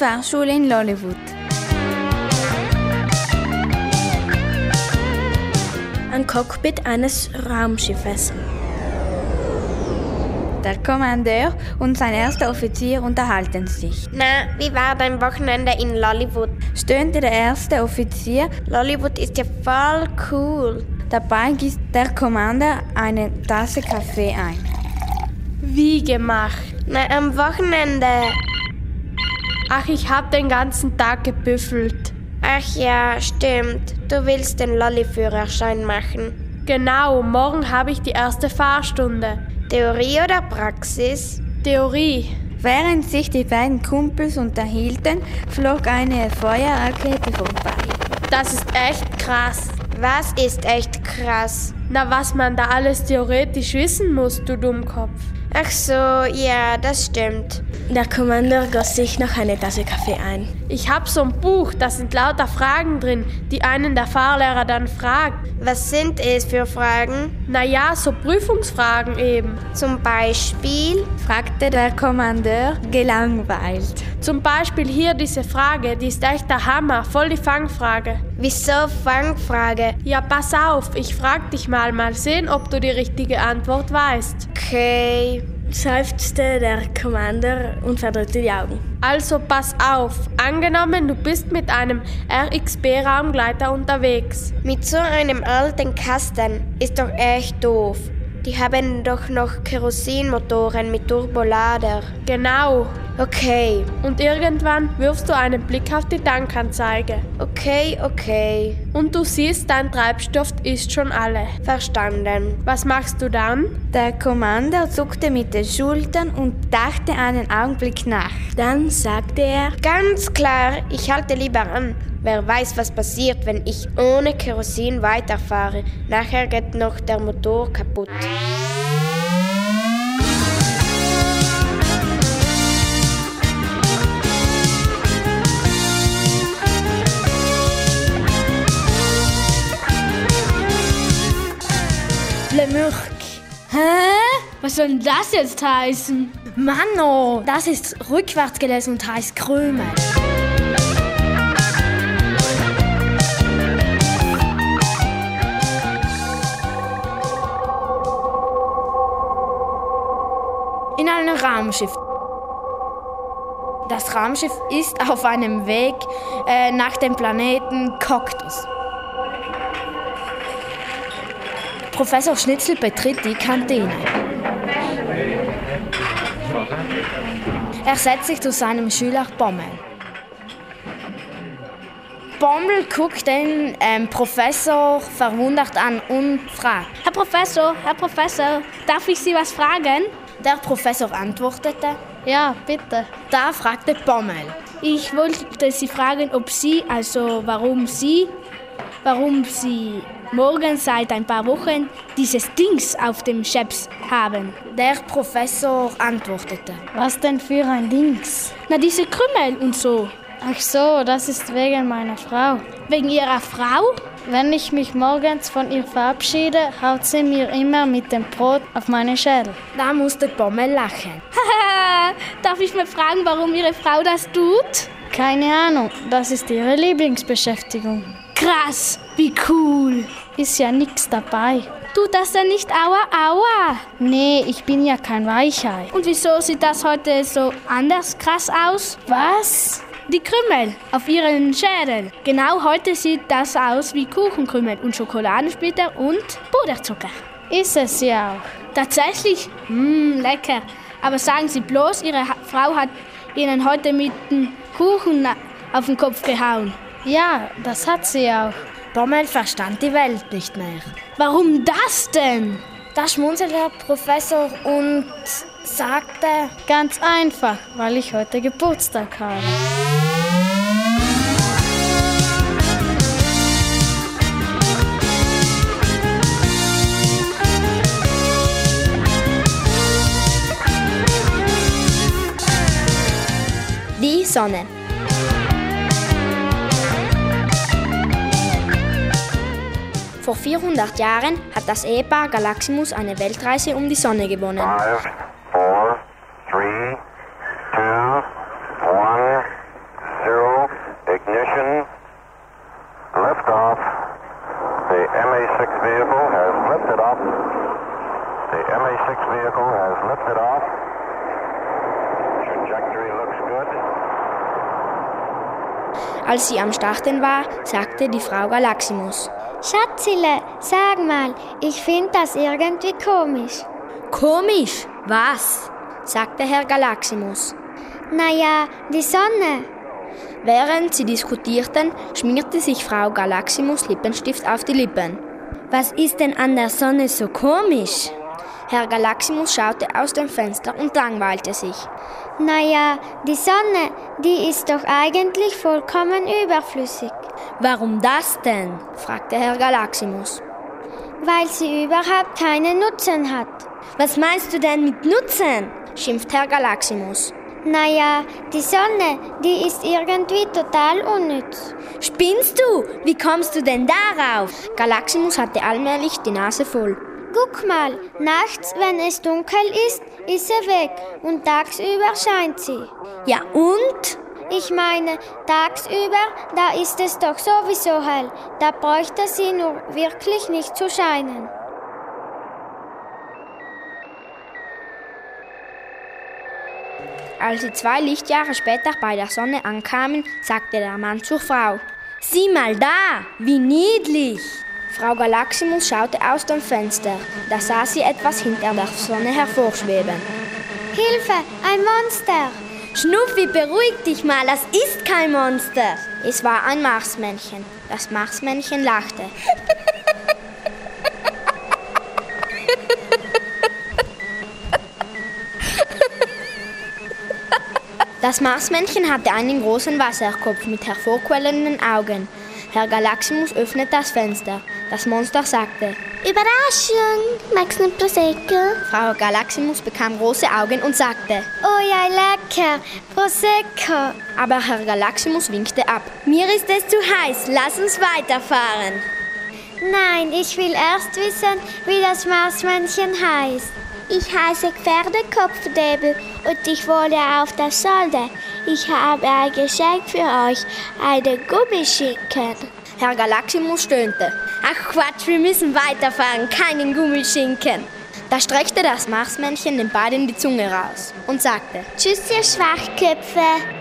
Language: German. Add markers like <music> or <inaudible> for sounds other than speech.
Fahrschule in Lollywood. Ein Cockpit eines Raumschiffes. Der Kommandeur und sein erster Offizier unterhalten sich. Na, wie war dein Wochenende in Lollywood? Stöhnte der erste Offizier. Lollywood ist ja voll cool. Dabei gießt der Commander eine Tasse Kaffee ein. Wie gemacht? Na, am Wochenende. Ach, ich hab den ganzen Tag gebüffelt. Ach ja, stimmt. Du willst den Lolli-Führerschein machen. Genau, morgen habe ich die erste Fahrstunde. Theorie oder Praxis? Theorie. Während sich die beiden Kumpels unterhielten, flog eine Feuerrakete vorbei. Das ist echt krass. Was ist echt krass? Na, was man da alles theoretisch wissen muss, du Dummkopf. Ach so, ja, das stimmt. Der Kommandeur goss sich noch eine Tasse Kaffee ein. Ich hab so ein Buch, da sind lauter Fragen drin, die einen der Fahrlehrer dann fragt. Was sind es für Fragen? Naja, so Prüfungsfragen eben. Zum Beispiel? fragte der Kommandeur gelangweilt. Zum Beispiel hier diese Frage, die ist echt der Hammer, voll die Fangfrage. Wieso Fangfrage? Ja, pass auf, ich frag dich mal, mal sehen, ob du die richtige Antwort weißt. Okay. Seufzte der Kommandeur und verdrückte die Augen. Also pass auf, angenommen du bist mit einem RXB-Raumgleiter unterwegs. Mit so einem alten Kasten ist doch echt doof. Die haben doch noch Kerosinmotoren mit Turbolader. Genau. Okay, Und irgendwann wirfst du einen Blick auf die Tankanzeige. okay, okay. Und du siehst, dein Treibstoff ist schon alle. Verstanden. Was machst du dann? Der Kommandeur zuckte mit den Schultern und dachte einen Augenblick nach. Dann sagte er, Ganz klar, ich halte lieber an. Wer weiß, was passiert, wenn ich ohne Kerosin weiterfahre. Nachher geht noch der Motor kaputt. Lemurk. Hä? Was soll denn das jetzt heißen? Manno, das ist rückwärts gelesen und heißt Krümel. In einem Raumschiff. Das Raumschiff ist auf einem Weg äh, nach dem Planeten Coctus. Professor Schnitzel betritt die Kantine. Er setzt sich zu seinem Schüler Bommel. Bommel guckt den ähm, Professor verwundert an und fragt. Herr Professor, Herr Professor, darf ich Sie was fragen? Der Professor antwortete. Ja, bitte. Da fragte Bommel. Ich wollte Sie fragen, ob Sie, also warum Sie, warum Sie morgen seit ein paar Wochen dieses Dings auf dem Scheps haben. Der Professor antwortete. Was denn für ein Dings? Na, diese Krümel und so. Ach so, das ist wegen meiner Frau. Wegen Ihrer Frau? Wenn ich mich morgens von ihr verabschiede, haut sie mir immer mit dem Brot auf meinen Schädel. Da musste Bommel lachen. <laughs> Darf ich mal fragen, warum Ihre Frau das tut? Keine Ahnung, das ist ihre Lieblingsbeschäftigung. Krass, wie cool. Ist ja nix dabei. Tut das denn nicht aua aua? Nee, ich bin ja kein Weichei. Und wieso sieht das heute so anders krass aus? Was? Die Krümel auf ihren Schädel. Genau heute sieht das aus wie Kuchenkrümel und Schokoladensplitter und Puderzucker. Ist es ja auch. Tatsächlich? Mmm, lecker. Aber sagen Sie bloß, Ihre Frau hat Ihnen heute mit dem Kuchen auf den Kopf gehauen. Ja, das hat sie auch. Bommel verstand die Welt nicht mehr. Warum das denn? Da schmunzelte der Professor und sagte, Ganz einfach, weil ich heute Geburtstag habe. die Sonne. Vor 400 Jahren hat das Ehepaar Galaximus eine Weltreise um die Sonne gewonnen. Five, four, three, two, one, zero, ignition, liftoff. The MA6 vehicle has lifted off. The MA6 vehicle has lifted off. Trajectory looks good. Als sie am Starten war, sagte die Frau Galaximus. Schatzile, sag mal, ich finde das irgendwie komisch. Komisch? Was? sagte Herr Galaximus. Naja, die Sonne. Während sie diskutierten, schmierte sich Frau Galaximus Lippenstift auf die Lippen. Was ist denn an der Sonne so komisch? Herr Galaximus schaute aus dem Fenster und langweilte sich. Naja, die Sonne, die ist doch eigentlich vollkommen überflüssig. Warum das denn? fragte Herr Galaximus. Weil sie überhaupt keinen Nutzen hat. Was meinst du denn mit Nutzen? schimpft Herr Galaximus. Naja, die Sonne, die ist irgendwie total unnütz. Spinnst du? Wie kommst du denn darauf? Galaximus hatte allmählich die Nase voll. Guck mal, nachts, wenn es dunkel ist, ist sie weg und tagsüber scheint sie. Ja und? Ich meine, tagsüber, da ist es doch sowieso hell. Da bräuchte sie nur wirklich nicht zu scheinen. Als sie zwei Lichtjahre später bei der Sonne ankamen, sagte der Mann zur Frau: Sieh mal da, wie niedlich! Frau Galaximus schaute aus dem Fenster. Da sah sie etwas hinter der Sonne hervorschweben. Hilfe, ein Monster! Schnuffi, beruhig dich mal, das ist kein Monster. Es war ein Marsmännchen. Das Marsmännchen lachte. Das Marsmännchen hatte einen großen Wasserkopf mit hervorquellenden Augen. Herr Galaximus öffnete das Fenster. Das Monster sagte: Überraschung, du ein Prosecco? Frau Galaximus bekam große Augen und sagte: Oh ja, lecker, Prosecco. Aber Herr Galaximus winkte ab. Mir ist es zu heiß, lass uns weiterfahren. Nein, ich will erst wissen, wie das Marsmännchen heißt. Ich heiße Pferdekopfdebel und ich wohne auf der Solde. Ich habe ein Geschenk für euch, eine Gummischinken. Herr Galaximus stöhnte. Ach Quatsch, wir müssen weiterfahren, keinen Gummischinken. Da streckte das Marsmännchen den beiden die Zunge raus und sagte: Tschüss, ihr Schwachköpfe.